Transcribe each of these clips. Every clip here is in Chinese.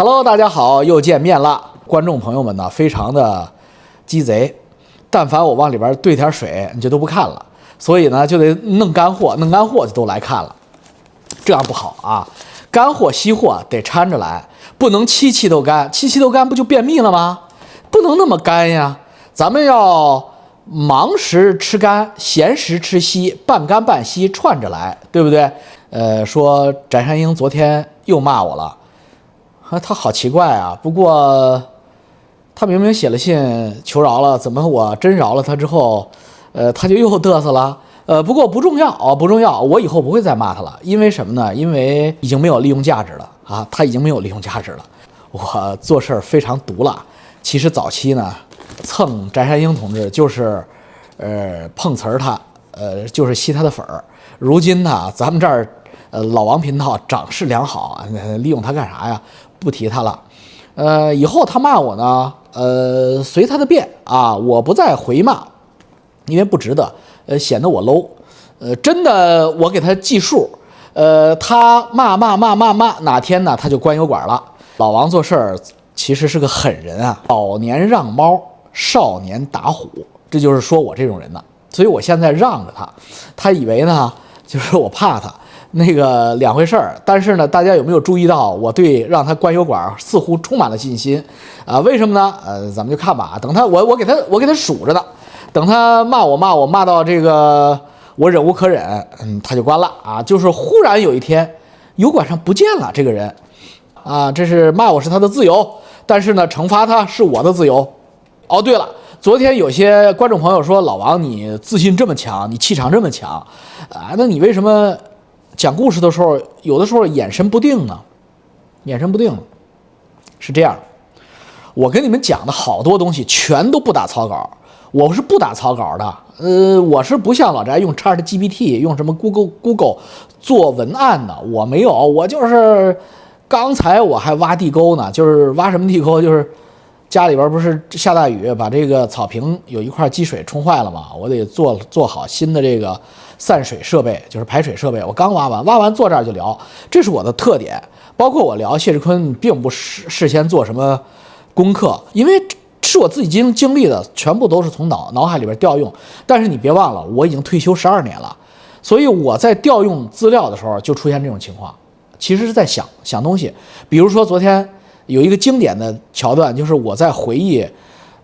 Hello，大家好，又见面了。观众朋友们呢，非常的鸡贼，但凡我往里边兑点水，你就都不看了。所以呢，就得弄干货，弄干货就都来看了。这样不好啊，干货稀货得掺着来，不能七七都干，七七都干不就便秘了吗？不能那么干呀，咱们要忙时吃干，闲时吃稀，半干半稀串着来，对不对？呃，说翟山鹰昨天又骂我了，啊，他好奇怪啊。不过他明明写了信求饶了，怎么我真饶了他之后，呃，他就又嘚瑟了？呃，不过不重要啊，不重要，我以后不会再骂他了，因为什么呢？因为已经没有利用价值了啊，他已经没有利用价值了。我做事儿非常毒辣。其实早期呢，蹭翟山鹰同志就是，呃，碰瓷儿他，呃，就是吸他的粉儿。如今呢，咱们这儿。呃，老王频道长势良好，利用他干啥呀？不提他了。呃，以后他骂我呢，呃，随他的便啊，我不再回骂，因为不值得，呃，显得我 low。呃，真的，我给他计数，呃，他骂骂骂骂骂，哪天呢他就关油管了。老王做事儿其实是个狠人啊，老年让猫，少年打虎，这就是说我这种人呢。所以我现在让着他，他以为呢，就是我怕他。那个两回事儿，但是呢，大家有没有注意到我对让他关油管似乎充满了信心啊？为什么呢？呃，咱们就看吧。等他，我我给他我给他数着呢。等他骂我骂我骂到这个我忍无可忍，嗯，他就关了啊。就是忽然有一天，油管上不见了这个人啊。这是骂我是他的自由，但是呢，惩罚他是我的自由。哦，对了，昨天有些观众朋友说老王你自信这么强，你气场这么强啊，那你为什么？讲故事的时候，有的时候眼神不定呢，眼神不定，是这样。我跟你们讲的好多东西全都不打草稿，我是不打草稿的。呃，我是不像老翟用 Chat GPT，用什么 Google Google 做文案的，我没有，我就是刚才我还挖地沟呢，就是挖什么地沟，就是家里边不是下大雨，把这个草坪有一块积水冲坏了嘛，我得做做好新的这个。散水设备就是排水设备，我刚挖完，挖完坐这儿就聊，这是我的特点。包括我聊谢志坤，并不事事先做什么功课，因为是我自己经经历的，全部都是从脑脑海里边调用。但是你别忘了，我已经退休十二年了，所以我在调用资料的时候就出现这种情况，其实是在想想东西。比如说昨天有一个经典的桥段，就是我在回忆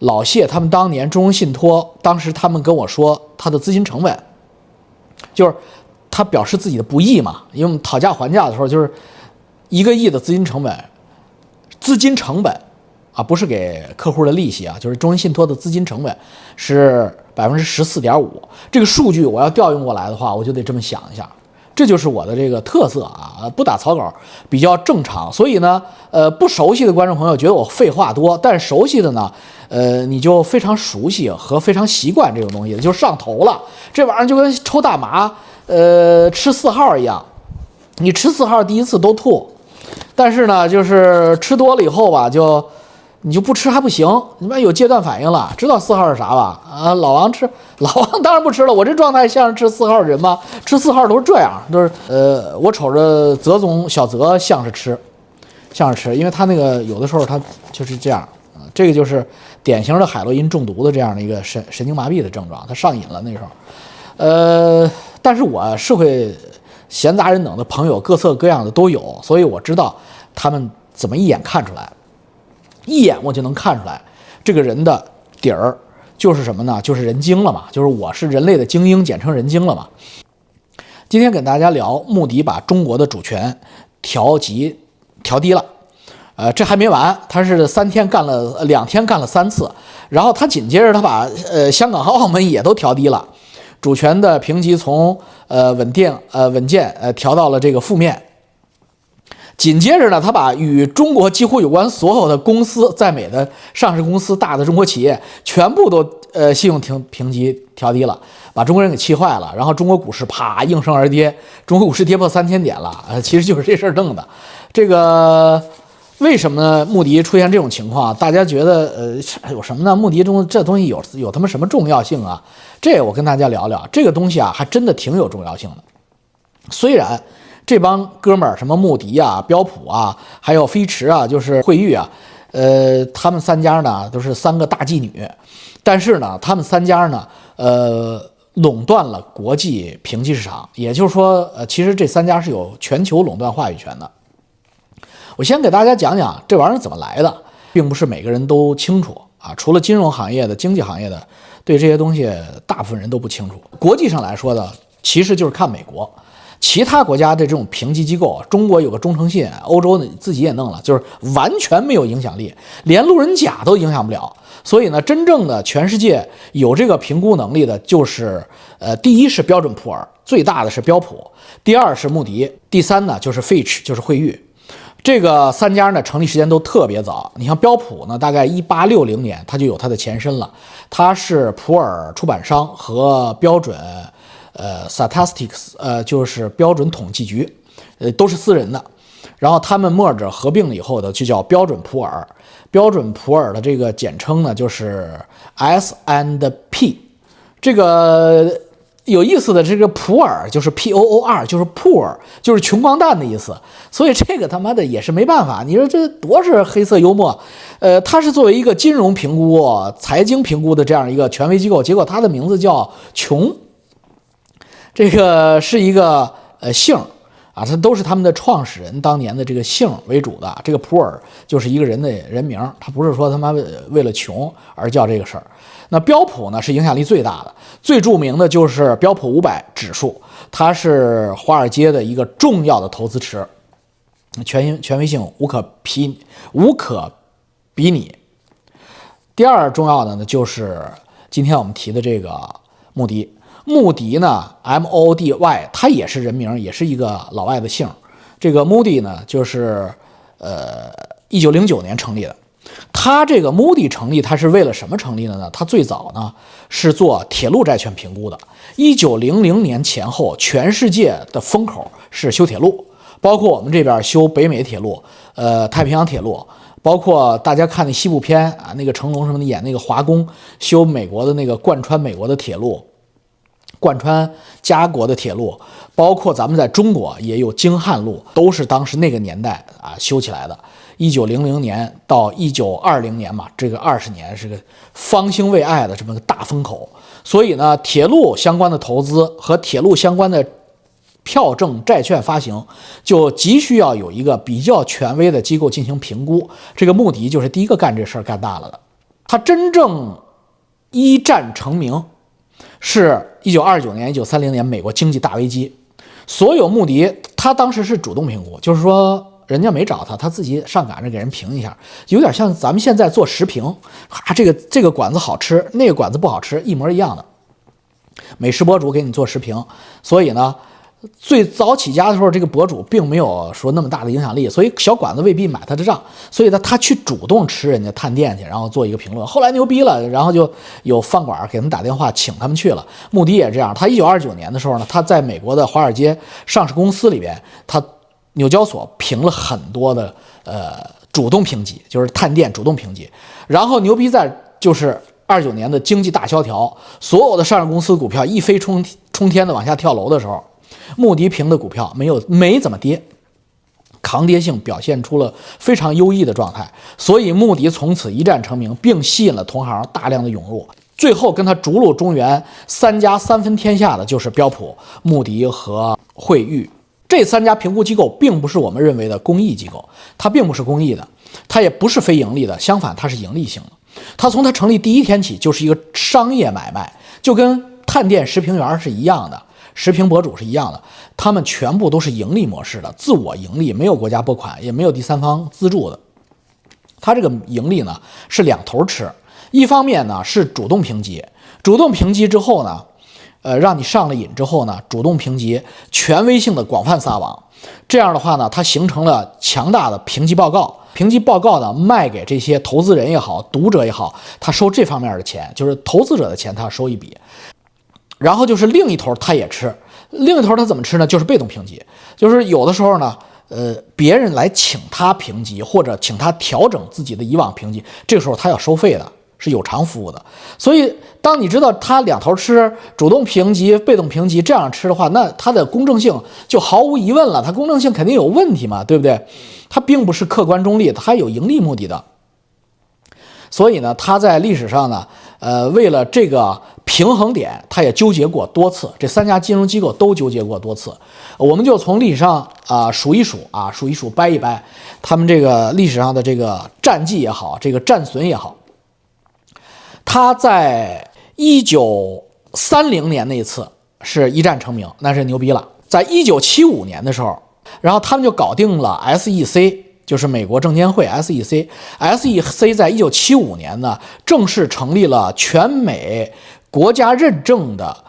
老谢他们当年中融信托，当时他们跟我说他的资金成本。就是他表示自己的不易嘛，因为我们讨价还价的时候，就是一个亿的资金成本，资金成本啊，不是给客户的利息啊，就是中信信托的资金成本是百分之十四点五。这个数据我要调用过来的话，我就得这么想一下，这就是我的这个特色啊，不打草稿比较正常。所以呢，呃，不熟悉的观众朋友觉得我废话多，但熟悉的呢。呃，你就非常熟悉和非常习惯这种东西，就上头了。这玩意儿就跟抽大麻，呃，吃四号一样。你吃四号第一次都吐，但是呢，就是吃多了以后吧，就你就不吃还不行，你妈有戒断反应了。知道四号是啥吧？啊，老王吃，老王当然不吃了。我这状态像是吃四号的人吗？吃四号都是这样，都是呃，我瞅着泽总小泽像是吃，像是吃，因为他那个有的时候他就是这样。这个就是典型的海洛因中毒的这样的一个神神经麻痹的症状，他上瘾了那时候。呃，但是我社会闲杂人等的朋友各色各样的都有，所以我知道他们怎么一眼看出来，一眼我就能看出来这个人的底儿就是什么呢？就是人精了嘛，就是我是人类的精英，简称人精了嘛。今天跟大家聊穆迪把中国的主权调级调低了。呃，这还没完，他是三天干了两天干了三次，然后他紧接着他把呃香港和澳门也都调低了，主权的评级从呃稳定呃稳健呃调到了这个负面。紧接着呢，他把与中国几乎有关所有的公司在美的上市公司大的中国企业全部都呃信用评评级调低了，把中国人给气坏了。然后中国股市啪应声而跌，中国股市跌破三千点了，呃，其实就是这事儿弄的，这个。为什么呢？穆迪出现这种情况，大家觉得呃有什么呢？穆迪中这东西有有他妈什么重要性啊？这我跟大家聊聊，这个东西啊还真的挺有重要性的。虽然这帮哥们儿，什么穆迪啊、标普啊，还有飞驰啊，就是惠誉啊，呃，他们三家呢都是三个大妓女，但是呢，他们三家呢，呃，垄断了国际评级市场，也就是说，呃，其实这三家是有全球垄断话语权的。我先给大家讲讲这玩意儿怎么来的，并不是每个人都清楚啊，除了金融行业的、经济行业的，对这些东西大部分人都不清楚。国际上来说呢，其实就是看美国。其他国家的这种评级机构，中国有个中诚信，欧洲呢自己也弄了，就是完全没有影响力，连路人甲都影响不了。所以呢，真正的全世界有这个评估能力的，就是呃，第一是标准普尔，最大的是标普，第二是穆迪，第三呢就是 Fitch，就是惠誉。这个三家呢成立时间都特别早。你像标普呢，大概一八六零年它就有它的前身了，它是普尔出版商和标准。呃，statistics，呃，就是标准统计局，呃，都是私人的，然后他们 merge 合并了以后的就叫标准普尔，标准普尔的这个简称呢就是 S and P，这个有意思的这个普尔就是 P O O R，就是 poor，就是穷光蛋的意思，所以这个他妈的也是没办法，你说这多是黑色幽默，呃，它是作为一个金融评估、财经评估的这样一个权威机构，结果它的名字叫穷。这个是一个呃姓啊，它都是他们的创始人当年的这个姓为主的。这个普尔就是一个人的人名，他不是说他妈为了穷而叫这个事儿。那标普呢是影响力最大的，最著名的就是标普五百指数，它是华尔街的一个重要的投资池，权权威性无可匹无可比拟。第二重要的呢就是今天我们提的这个穆迪。穆迪呢，M O D Y，它也是人名，也是一个老外的姓。这个 Moody 呢，就是呃，一九零九年成立的。它这个 Moody 成立，它是为了什么成立的呢？它最早呢是做铁路债券评估的。一九零零年前后，全世界的风口是修铁路，包括我们这边修北美铁路，呃，太平洋铁路，包括大家看那西部片啊，那个成龙什么的演那个华工修美国的那个贯穿美国的铁路。贯穿家国的铁路，包括咱们在中国也有京汉路，都是当时那个年代啊修起来的。一九零零年到一九二零年嘛，这个二十年是个方兴未艾的这么个大风口。所以呢，铁路相关的投资和铁路相关的票证债券发行，就急需要有一个比较权威的机构进行评估。这个目的就是第一个干这事儿干大了的。他真正一战成名。是一九二九年、一九三零年美国经济大危机，所有穆迪他当时是主动评估，就是说人家没找他，他自己上赶着给人评一下，有点像咱们现在做食评，啊，这个这个馆子好吃，那个馆子不好吃，一模一样的，美食博主给你做食评，所以呢。最早起家的时候，这个博主并没有说那么大的影响力，所以小馆子未必买他的账，所以呢，他去主动吃人家探店去，然后做一个评论。后来牛逼了，然后就有饭馆给他们打电话请他们去了。穆迪也这样，他一九二九年的时候呢，他在美国的华尔街上市公司里边，他纽交所评了很多的呃主动评级，就是探店主动评级。然后牛逼在就是二九年的经济大萧条，所有的上市公司股票一飞冲冲天的往下跳楼的时候。穆迪评的股票没有没怎么跌，抗跌性表现出了非常优异的状态，所以穆迪从此一战成名，并吸引了同行大量的涌入。最后跟他逐鹿中原三家三分天下的就是标普、穆迪和惠誉这三家评估机构，并不是我们认为的公益机构，它并不是公益的，它也不是非盈利的，相反它是盈利性的。它从它成立第一天起就是一个商业买卖，就跟探店食评员是一样的。食评博主是一样的，他们全部都是盈利模式的，自我盈利，没有国家拨款，也没有第三方资助的。他这个盈利呢是两头吃，一方面呢是主动评级，主动评级之后呢，呃，让你上了瘾之后呢，主动评级，权威性的广泛撒网，这样的话呢，它形成了强大的评级报告，评级报告呢卖给这些投资人也好，读者也好，他收这方面的钱，就是投资者的钱，他收一笔。然后就是另一头，他也吃，另一头他怎么吃呢？就是被动评级，就是有的时候呢，呃，别人来请他评级，或者请他调整自己的以往评级，这个时候他要收费的，是有偿服务的。所以，当你知道它两头吃，主动评级、被动评级这样吃的话，那它的公正性就毫无疑问了。它公正性肯定有问题嘛，对不对？它并不是客观中立，它有盈利目的的。所以呢，它在历史上呢，呃，为了这个平衡点，它也纠结过多次。这三家金融机构都纠结过多次。我们就从历史上啊数一数啊数一数掰一掰，他们这个历史上的这个战绩也好，这个战损也好。他在一九三零年那一次是一战成名，那是牛逼了。在一九七五年的时候，然后他们就搞定了 SEC，就是美国证监会 SEC。SEC 在一九七五年呢，正式成立了全美国家认证的。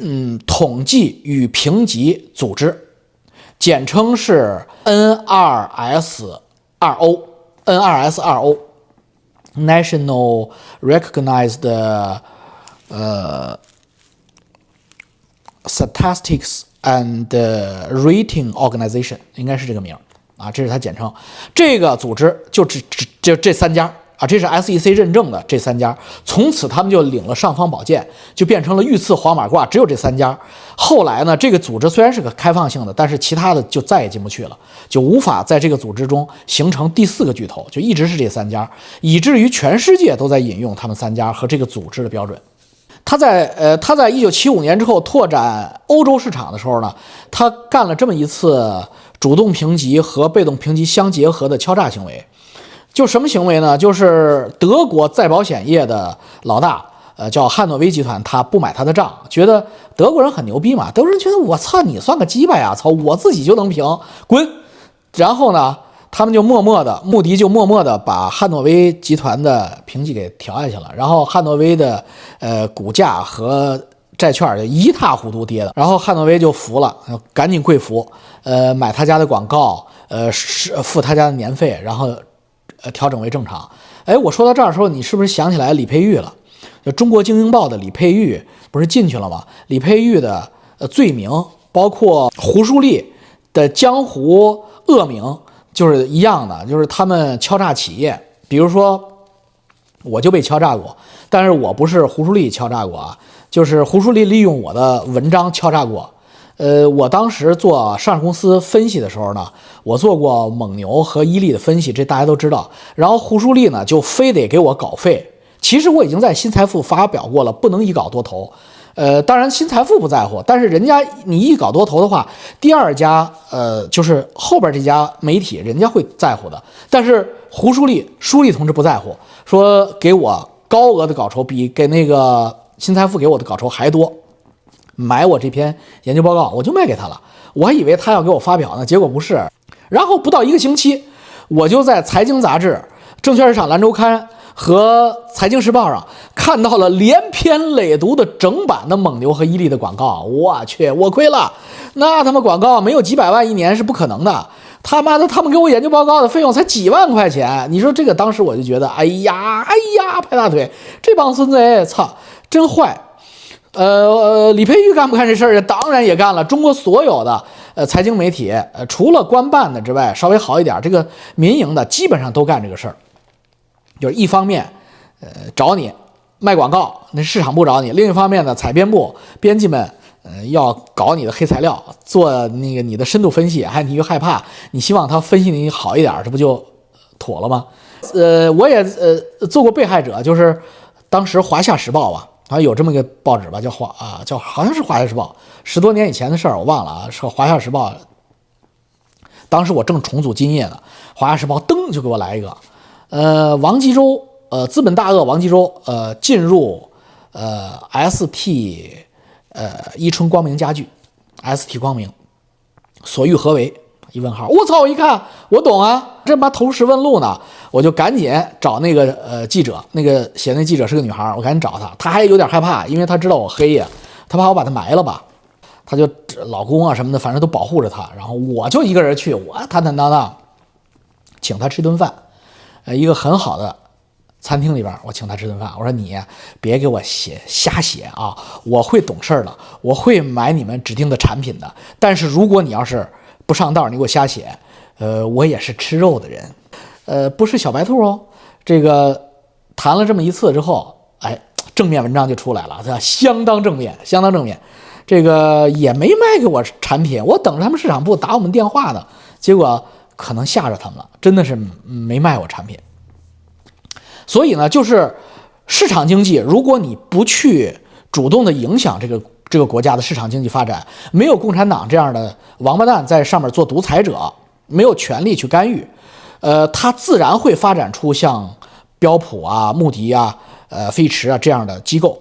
嗯，统计与评级组织，简称是 NRS 二 O，NRS 二 O，National Recognized 呃 Statistics and Rating Organization，应该是这个名啊，这是它简称。这个组织就只只就这三家。啊，这是 SEC 认证的这三家，从此他们就领了尚方宝剑，就变成了御赐黄马褂，只有这三家。后来呢，这个组织虽然是个开放性的，但是其他的就再也进不去了，就无法在这个组织中形成第四个巨头，就一直是这三家，以至于全世界都在引用他们三家和这个组织的标准。他在呃，他在一九七五年之后拓展欧洲市场的时候呢，他干了这么一次主动评级和被动评级相结合的敲诈行为。就什么行为呢？就是德国再保险业的老大，呃，叫汉诺威集团，他不买他的账，觉得德国人很牛逼嘛。德国人觉得我操你算个鸡巴呀，操我自己就能平，滚。然后呢，他们就默默的，穆迪就默默的把汉诺威集团的评级给调下去了。然后汉诺威的呃股价和债券就一塌糊涂跌的。然后汉诺威就服了，赶紧跪服，呃，买他家的广告，呃，是付他家的年费，然后。呃，调整为正常。哎，我说到这儿的时候，你是不是想起来李佩玉了？就《中国经营报》的李佩玉不是进去了吗？李佩玉的呃罪名，包括胡舒立的江湖恶名，就是一样的，就是他们敲诈企业。比如说，我就被敲诈过，但是我不是胡舒立敲诈过啊，就是胡舒立利用我的文章敲诈过。呃，我当时做上市公司分析的时候呢，我做过蒙牛和伊利的分析，这大家都知道。然后胡舒立呢，就非得给我稿费。其实我已经在新财富发表过了，不能一稿多投。呃，当然新财富不在乎，但是人家你一稿多投的话，第二家呃就是后边这家媒体人家会在乎的。但是胡舒立舒立同志不在乎，说给我高额的稿酬，比给那个新财富给我的稿酬还多。买我这篇研究报告，我就卖给他了。我还以为他要给我发表呢，结果不是。然后不到一个星期，我就在财经杂志、证券市场蓝周刊和财经时报上看到了连篇累牍的整版的蒙牛和伊利的广告。我去，我亏了。那他妈广告没有几百万一年是不可能的。他妈的，他们给我研究报告的费用才几万块钱。你说这个，当时我就觉得，哎呀，哎呀，拍大腿，这帮孙子，操，真坏。呃，李佩玉干不干这事儿？当然也干了。中国所有的呃财经媒体，呃，除了官办的之外，稍微好一点，这个民营的基本上都干这个事儿。就是一方面，呃，找你卖广告，那市场部找你；另一方面呢，采编部编辑们，呃，要搞你的黑材料，做那个你的深度分析，还你又害怕，你希望他分析你好一点，这不就妥了吗？呃，我也呃做过被害者，就是当时《华夏时报》啊。好像有这么个报纸吧，叫华啊，叫好像是《华夏时报》，十多年以前的事儿，我忘了啊，是《华夏时报》。当时我正重组金业呢，《华夏时报》噔就给我来一个，呃，王继洲，呃，资本大鳄王继洲，呃，进入呃 ST，呃，伊春光明家具，ST 光明，所欲何为？一问号，我操！我一看，我懂啊，这妈投石问路呢，我就赶紧找那个呃记者，那个写那记者是个女孩，我赶紧找她，她还有点害怕，因为她知道我黑呀，她怕我把她埋了吧，她就老公啊什么的，反正都保护着她，然后我就一个人去，我坦坦荡荡，请她吃顿饭，呃，一个很好的餐厅里边，我请她吃顿饭，我说你别给我写瞎写啊，我会懂事儿的，我会买你们指定的产品的，但是如果你要是。不上道，你给我瞎写。呃，我也是吃肉的人，呃，不是小白兔哦。这个谈了这么一次之后，哎，正面文章就出来了，这相当正面，相当正面。这个也没卖给我产品，我等着他们市场部打我们电话呢，结果可能吓着他们了，真的是没卖我产品。所以呢，就是市场经济，如果你不去主动的影响这个这个国家的市场经济发展，没有共产党这样的王八蛋在上面做独裁者，没有权利去干预，呃，它自然会发展出像标普啊、穆迪啊、呃、飞驰啊这样的机构，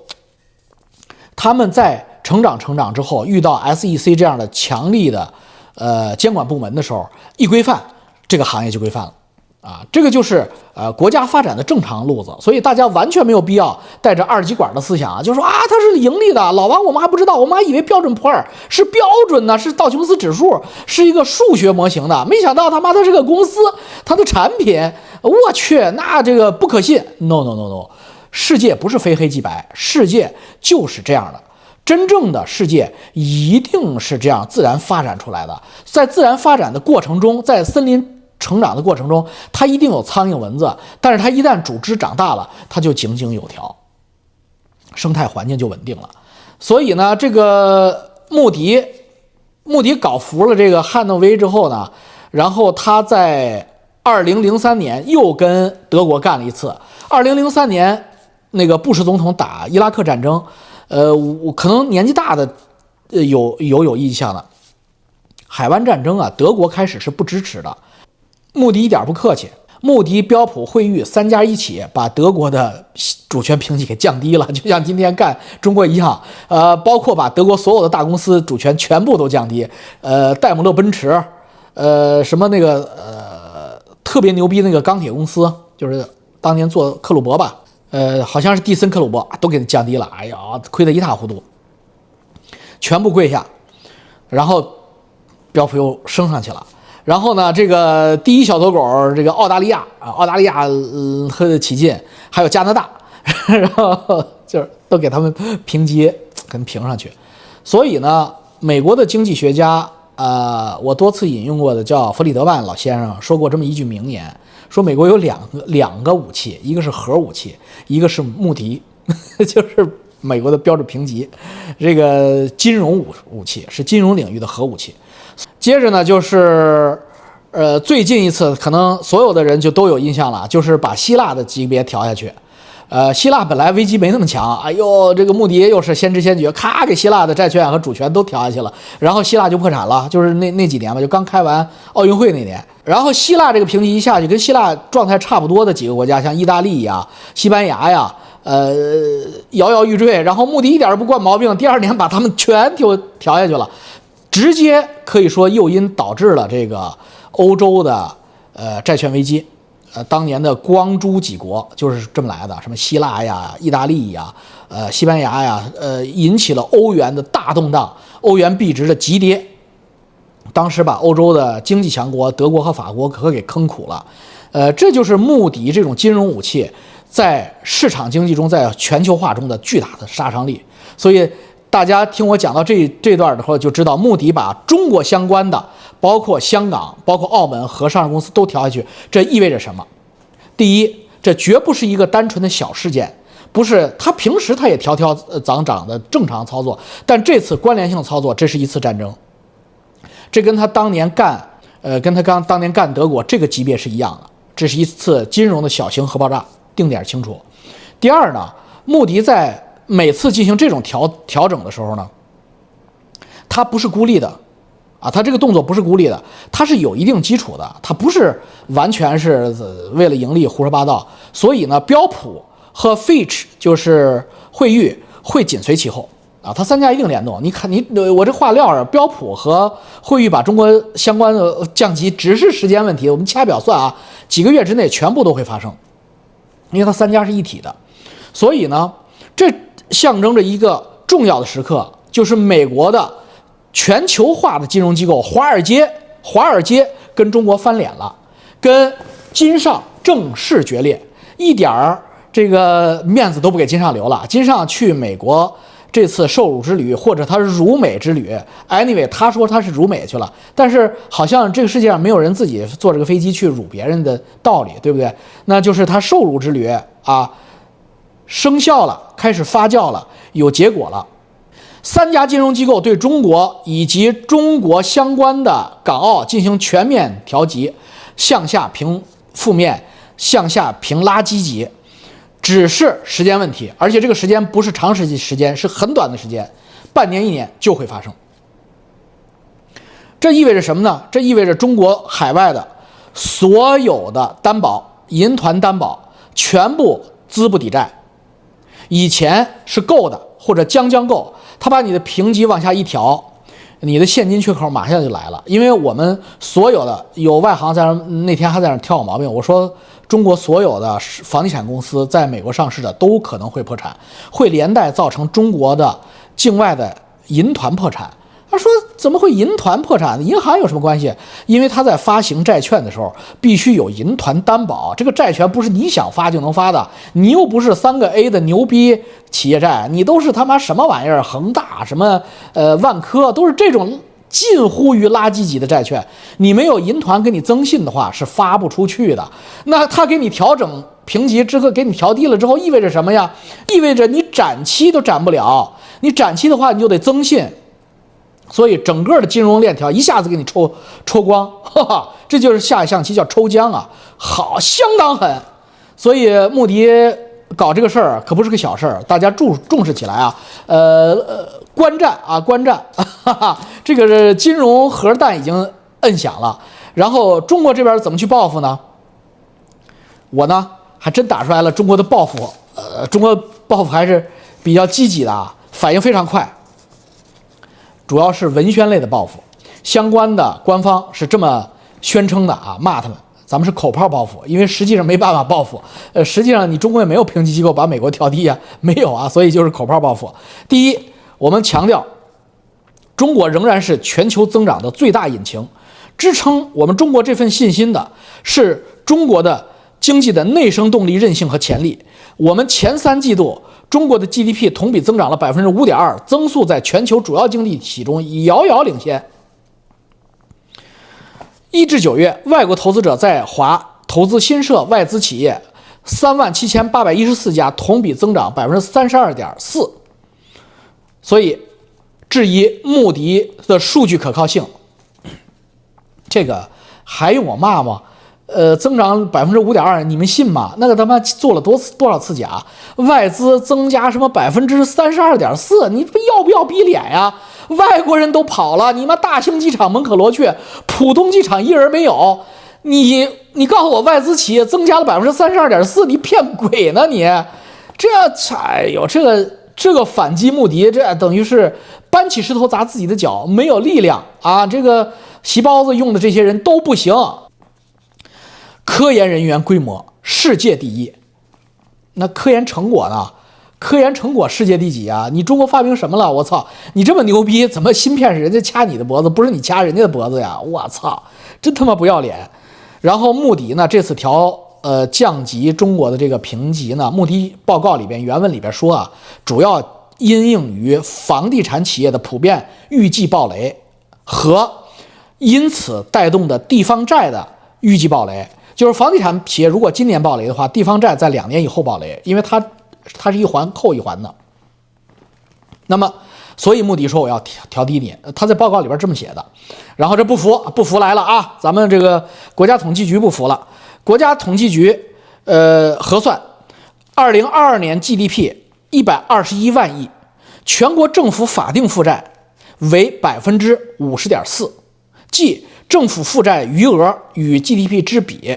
他们在。成长成长之后，遇到 SEC 这样的强力的，呃监管部门的时候，一规范，这个行业就规范了，啊，这个就是呃国家发展的正常路子，所以大家完全没有必要带着二极管的思想啊，就说啊它是盈利的，老王我们还不知道，我们还以为标准普尔是标准呢，是道琼斯指数是一个数学模型的，没想到他妈它是个公司，它的产品，我去，那这个不可信，no no no no，世界不是非黑即白，世界就是这样的。真正的世界一定是这样自然发展出来的，在自然发展的过程中，在森林成长的过程中，它一定有苍蝇蚊子，但是它一旦组织长大了，它就井井有条，生态环境就稳定了。所以呢，这个穆迪，穆迪搞服了这个汉诺威之后呢，然后他在二零零三年又跟德国干了一次。二零零三年，那个布什总统打伊拉克战争。呃，我可能年纪大的，呃，有有有印象的，海湾战争啊，德国开始是不支持的，穆迪一点不客气，穆迪、标普、惠誉三家一起把德国的主权评级给降低了，就像今天干中国一样，呃，包括把德国所有的大公司主权全部都降低，呃，戴姆勒奔驰，呃，什么那个呃特别牛逼那个钢铁公司，就是当年做克虏伯吧。呃，好像是蒂森克鲁伯都给降低了，哎呀，亏得一塌糊涂，全部跪下，然后标普又升上去了。然后呢，这个第一小走狗，这个澳大利亚啊，澳大利亚和起劲，还有加拿大，然后就是都给他们评级，给评上去。所以呢，美国的经济学家，呃，我多次引用过的叫弗里德曼老先生说过这么一句名言。说美国有两个两个武器，一个是核武器，一个是穆迪，就是美国的标准评级。这个金融武武器是金融领域的核武器。接着呢，就是呃最近一次，可能所有的人就都有印象了，就是把希腊的级别调下去。呃，希腊本来危机没那么强，哎呦，这个穆迪又是先知先觉，咔给希腊的债券和主权都调下去了，然后希腊就破产了，就是那那几年吧，就刚开完奥运会那年，然后希腊这个评级一下去，跟希腊状态差不多的几个国家，像意大利呀、西班牙呀，呃，摇摇欲坠，然后穆迪一点都不惯毛病，第二年把他们全调调下去了，直接可以说诱因导致了这个欧洲的呃债券危机。呃，当年的光珠几国就是这么来的，什么希腊呀、意大利呀、呃、西班牙呀，呃，引起了欧元的大动荡，欧元币值的急跌，当时把欧洲的经济强国德国和法国可给坑苦了。呃，这就是穆迪这种金融武器在市场经济中，在全球化中的巨大的杀伤力。所以大家听我讲到这这段的时候，就知道穆迪把中国相关的。包括香港、包括澳门和上市公司都调下去，这意味着什么？第一，这绝不是一个单纯的小事件，不是他平时他也调调呃涨涨的正常操作，但这次关联性操作，这是一次战争，这跟他当年干呃跟他刚当年干德国这个级别是一样的，这是一次金融的小型核爆炸，定点清楚。第二呢，穆迪在每次进行这种调调整的时候呢，他不是孤立的。啊，他这个动作不是孤立的，他是有一定基础的，他不是完全是为了盈利胡说八道。所以呢，标普和 Fitch 就是惠誉会紧随其后啊，它三家一定联动。你看，你我这话撂着，标普和惠誉把中国相关的降级只是时间问题，我们掐表算啊，几个月之内全部都会发生，因为它三家是一体的。所以呢，这象征着一个重要的时刻，就是美国的。全球化的金融机构，华尔街，华尔街跟中国翻脸了，跟金上正式决裂，一点儿这个面子都不给金上留了。金上去美国这次受辱之旅，或者他是辱美之旅，anyway，他说他是辱美去了，但是好像这个世界上没有人自己坐这个飞机去辱别人的道理，对不对？那就是他受辱之旅啊，生效了，开始发酵了，有结果了。三家金融机构对中国以及中国相关的港澳进行全面调级，向下平负面，向下平拉积极，只是时间问题，而且这个时间不是长时间时间，是很短的时间，半年一年就会发生。这意味着什么呢？这意味着中国海外的所有的担保、银团担保全部资不抵债，以前是够的或者将将够。他把你的评级往下一调，你的现金缺口马上就来了。因为我们所有的有外行在那那天还在那挑我毛病，我说中国所有的房地产公司在美国上市的都可能会破产，会连带造成中国的境外的银团破产。他说：“怎么会银团破产？银行有什么关系？因为他在发行债券的时候必须有银团担保，这个债权不是你想发就能发的。你又不是三个 A 的牛逼企业债，你都是他妈什么玩意儿？恒大什么呃万科都是这种近乎于垃圾级的债券。你没有银团给你增信的话，是发不出去的。那他给你调整评级之后，给你调低了之后，意味着什么呀？意味着你展期都展不了。你展期的话，你就得增信。”所以整个的金融链条一下子给你抽抽光，哈哈，这就是下一象棋叫抽浆啊，好，相当狠。所以穆迪搞这个事儿可不是个小事儿，大家重重视起来啊。呃，观战啊，观战，哈哈，这个是金融核弹已经摁响了。然后中国这边怎么去报复呢？我呢还真打出来了中国的报复，呃，中国报复还是比较积极的啊，反应非常快。主要是文宣类的报复，相关的官方是这么宣称的啊，骂他们，咱们是口炮报复，因为实际上没办法报复，呃，实际上你中国也没有评级机构把美国调低呀，没有啊，所以就是口炮报复。第一，我们强调，中国仍然是全球增长的最大引擎，支撑我们中国这份信心的是中国的经济的内生动力、韧性和潜力。我们前三季度。中国的 GDP 同比增长了百分之五点二，增速在全球主要经济体中已遥遥领先。一至九月，外国投资者在华投资新设外资企业三万七千八百一十四家，同比增长百分之三十二点四。所以，质疑穆迪的数据可靠性，这个还用我骂吗？呃，增长百分之五点二，你们信吗？那个他妈做了多多少次假？外资增加什么百分之三十二点四？你要不要逼脸呀？外国人都跑了，你妈大兴机场门可罗雀，浦东机场一人没有。你你告诉我，外资企业增加了百分之三十二点四，你骗鬼呢？你这哎呦，这个这个反击目的，这等于是搬起石头砸自己的脚，没有力量啊！这个席包子用的这些人都不行。科研人员规模世界第一，那科研成果呢？科研成果世界第几啊？你中国发明什么了？我操！你这么牛逼，怎么芯片是人家掐你的脖子，不是你掐人家的脖子呀？我操，真他妈不要脸！然后穆迪呢，这次调呃降级中国的这个评级呢，穆迪报告里边原文里边说啊，主要因应于房地产企业的普遍预计暴雷和因此带动的地方债的预计暴雷。就是房地产企业如果今年暴雷的话，地方债在两年以后暴雷，因为它它是一环扣一环的。那么，所以穆迪说我要调调低你，他在报告里边这么写的。然后这不服不服来了啊！咱们这个国家统计局不服了。国家统计局呃核算，二零二二年 GDP 一百二十一万亿，全国政府法定负债为百分之五十点四，即政府负债余额与 GDP 之比。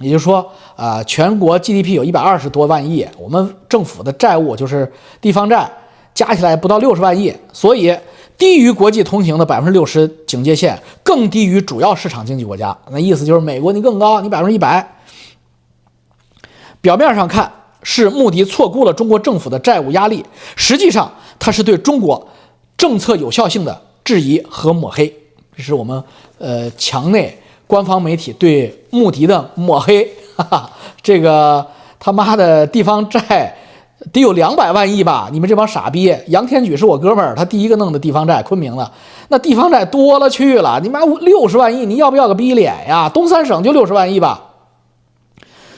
也就是说，啊，全国 GDP 有一百二十多万亿，我们政府的债务就是地方债，加起来不到六十万亿，所以低于国际通行的百分之六十警戒线，更低于主要市场经济国家。那意思就是美国你更高，你百分之一百。表面上看是穆迪错估了中国政府的债务压力，实际上它是对中国政策有效性的质疑和抹黑。这是我们呃墙内。官方媒体对穆迪的抹黑，哈哈，这个他妈的地方债得有两百万亿吧？你们这帮傻逼！杨天举是我哥们儿，他第一个弄的地方债，昆明的那地方债多了去了，你妈六十万亿，你要不要个逼脸呀？东三省就六十万亿吧。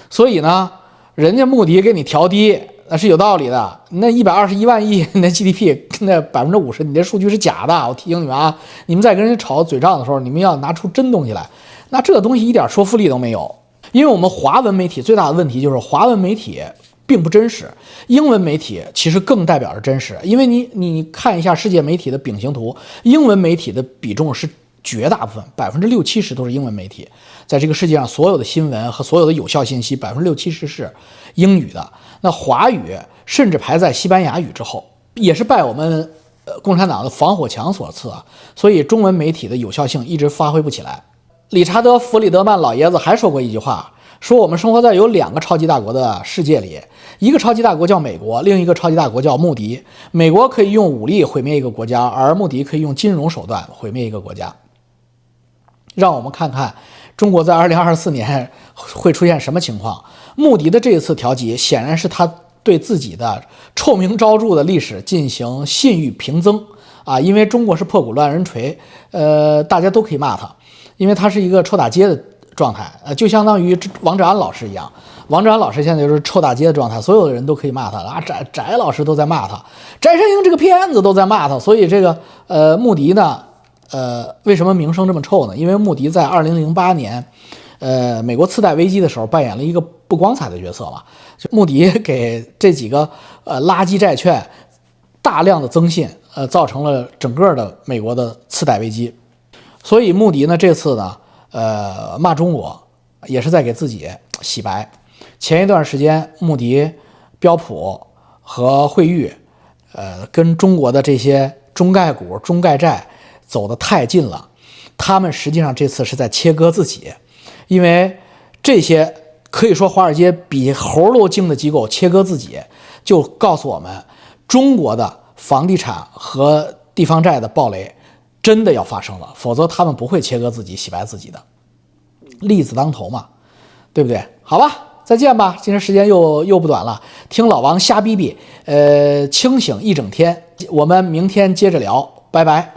所以呢，人家穆迪给你调低，那是有道理的。那一百二十一万亿 那 GDP 那百分之五十，你这数据是假的。我提醒你们啊，你们在跟人家吵嘴仗的时候，你们要拿出真东西来。那这个东西一点说服力都没有，因为我们华文媒体最大的问题就是华文媒体并不真实，英文媒体其实更代表着真实。因为你你看一下世界媒体的饼形图，英文媒体的比重是绝大部分，百分之六七十都是英文媒体。在这个世界上，所有的新闻和所有的有效信息，百分之六七十是英语的。那华语甚至排在西班牙语之后，也是拜我们呃共产党的防火墙所赐啊。所以中文媒体的有效性一直发挥不起来。理查德·弗里德曼老爷子还说过一句话，说我们生活在有两个超级大国的世界里，一个超级大国叫美国，另一个超级大国叫穆迪。美国可以用武力毁灭一个国家，而穆迪可以用金融手段毁灭一个国家。让我们看看。中国在二零二四年会出现什么情况？穆迪的这一次调级，显然是他对自己的臭名昭著的历史进行信誉平增啊！因为中国是破鼓乱人锤，呃，大家都可以骂他，因为他是一个臭大街的状态，呃，就相当于王志安老师一样。王志安老师现在就是臭大街的状态，所有的人都可以骂他啊！翟翟老师都在骂他，翟山鹰这个骗子都在骂他，所以这个呃，穆迪呢？呃，为什么名声这么臭呢？因为穆迪在二零零八年，呃，美国次贷危机的时候扮演了一个不光彩的角色嘛。就穆迪给这几个呃垃圾债券大量的增信，呃，造成了整个的美国的次贷危机。所以穆迪呢这次呢，呃，骂中国也是在给自己洗白。前一段时间，穆迪、标普和惠誉，呃，跟中国的这些中概股、中概债。走得太近了，他们实际上这次是在切割自己，因为这些可以说华尔街比猴都精的机构切割自己，就告诉我们，中国的房地产和地方债的暴雷真的要发生了，否则他们不会切割自己、洗白自己的。利字当头嘛，对不对？好吧，再见吧，今天时间又又不短了，听老王瞎逼逼，呃，清醒一整天，我们明天接着聊，拜拜。